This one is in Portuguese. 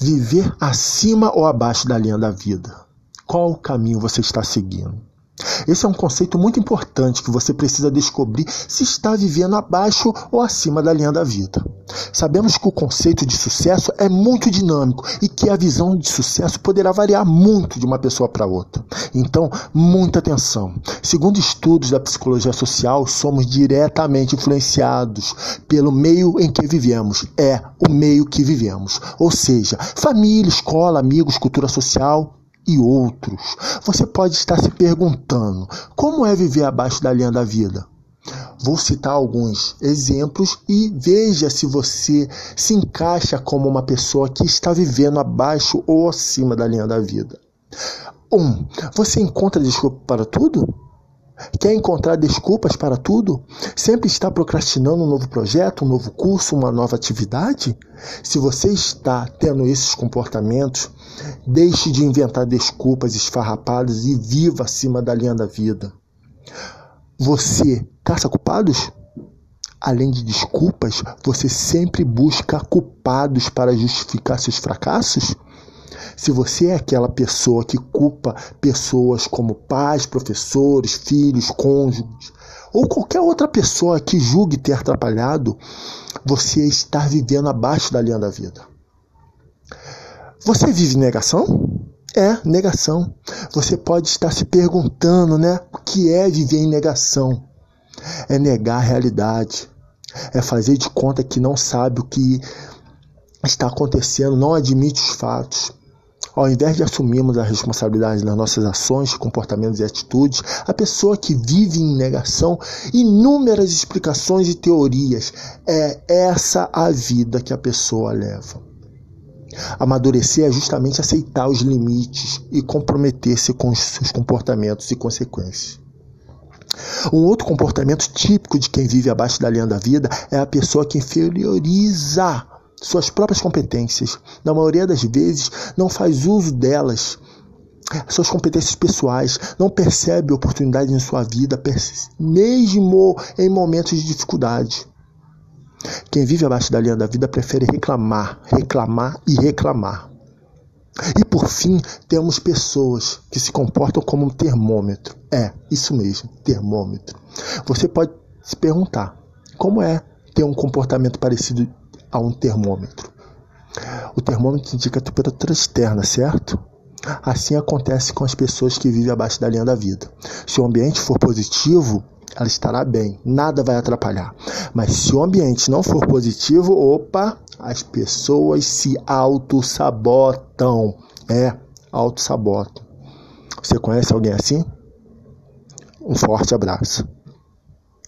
Viver acima ou abaixo da linha da vida? Qual caminho você está seguindo? Esse é um conceito muito importante que você precisa descobrir se está vivendo abaixo ou acima da linha da vida. Sabemos que o conceito de sucesso é muito dinâmico e que a visão de sucesso poderá variar muito de uma pessoa para outra. Então, muita atenção. Segundo estudos da psicologia social, somos diretamente influenciados pelo meio em que vivemos. É o meio que vivemos. Ou seja, família, escola, amigos, cultura social, e outros. Você pode estar se perguntando: como é viver abaixo da linha da vida? Vou citar alguns exemplos e veja se você se encaixa como uma pessoa que está vivendo abaixo ou acima da linha da vida. 1. Um, você encontra desculpa para tudo? Quer encontrar desculpas para tudo? Sempre está procrastinando um novo projeto, um novo curso, uma nova atividade? Se você está tendo esses comportamentos, deixe de inventar desculpas esfarrapadas e viva acima da linha da vida. Você caça culpados? Além de desculpas, você sempre busca culpados para justificar seus fracassos? Se você é aquela pessoa que culpa pessoas como pais, professores, filhos, cônjuges, ou qualquer outra pessoa que julgue ter atrapalhado, você está vivendo abaixo da linha da vida. Você vive negação? É, negação. Você pode estar se perguntando, né? Que é viver em negação? É negar a realidade. É fazer de conta que não sabe o que está acontecendo, não admite os fatos. Ao invés de assumirmos a responsabilidade das nossas ações, comportamentos e atitudes, a pessoa que vive em negação, inúmeras explicações e teorias, é essa a vida que a pessoa leva. Amadurecer é justamente aceitar os limites e comprometer-se com os seus comportamentos e consequências. Um outro comportamento típico de quem vive abaixo da linha da vida é a pessoa que inferioriza suas próprias competências. Na maioria das vezes, não faz uso delas, suas competências pessoais, não percebe oportunidades em sua vida, mesmo em momentos de dificuldade. Quem vive abaixo da linha da vida prefere reclamar, reclamar e reclamar. E por fim, temos pessoas que se comportam como um termômetro. É, isso mesmo, termômetro. Você pode se perguntar: como é ter um comportamento parecido a um termômetro. O termômetro indica a temperatura externa, certo? Assim acontece com as pessoas que vivem abaixo da linha da vida. Se o ambiente for positivo, ela estará bem, nada vai atrapalhar. Mas se o ambiente não for positivo, opa, as pessoas se auto-sabotam. É, auto-sabotam. Você conhece alguém assim? Um forte abraço.